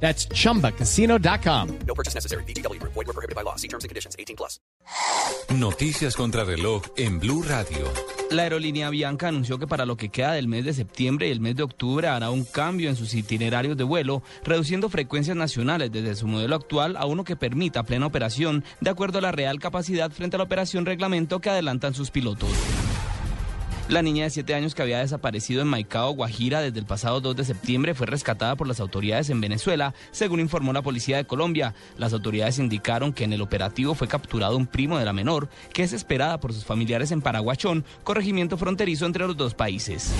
That's chumbacasino.com. No purchase necessary. BGW. Void were prohibited by law. See terms and conditions. 18 plus. Noticias contra reloj en Blue Radio. La aerolínea Bianca anunció que para lo que queda del mes de septiembre y el mes de octubre hará un cambio en sus itinerarios de vuelo, reduciendo frecuencias nacionales desde su modelo actual a uno que permita plena operación de acuerdo a la real capacidad frente a la operación reglamento que adelantan sus pilotos. La niña de 7 años que había desaparecido en Maicao, Guajira, desde el pasado 2 de septiembre fue rescatada por las autoridades en Venezuela, según informó la policía de Colombia. Las autoridades indicaron que en el operativo fue capturado un primo de la menor, que es esperada por sus familiares en Paraguachón, corregimiento fronterizo entre los dos países.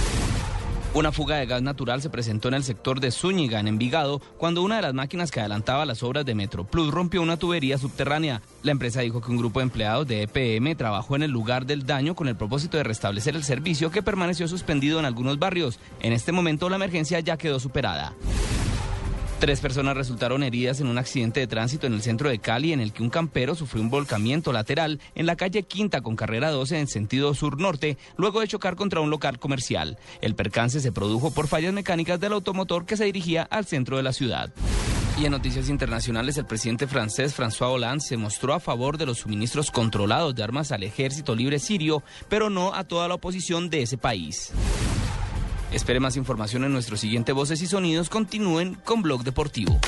Una fuga de gas natural se presentó en el sector de Zúñiga, en Envigado, cuando una de las máquinas que adelantaba las obras de Metro Plus rompió una tubería subterránea. La empresa dijo que un grupo de empleados de EPM trabajó en el lugar del daño con el propósito de restablecer el servicio que permaneció suspendido en algunos barrios. En este momento la emergencia ya quedó superada. Tres personas resultaron heridas en un accidente de tránsito en el centro de Cali en el que un campero sufrió un volcamiento lateral en la calle Quinta con carrera 12 en sentido sur-norte luego de chocar contra un local comercial. El percance se produjo por fallas mecánicas del automotor que se dirigía al centro de la ciudad. Y en noticias internacionales, el presidente francés François Hollande se mostró a favor de los suministros controlados de armas al ejército libre sirio, pero no a toda la oposición de ese país. Espere más información en nuestro siguiente Voces y Sonidos. Continúen con Blog Deportivo.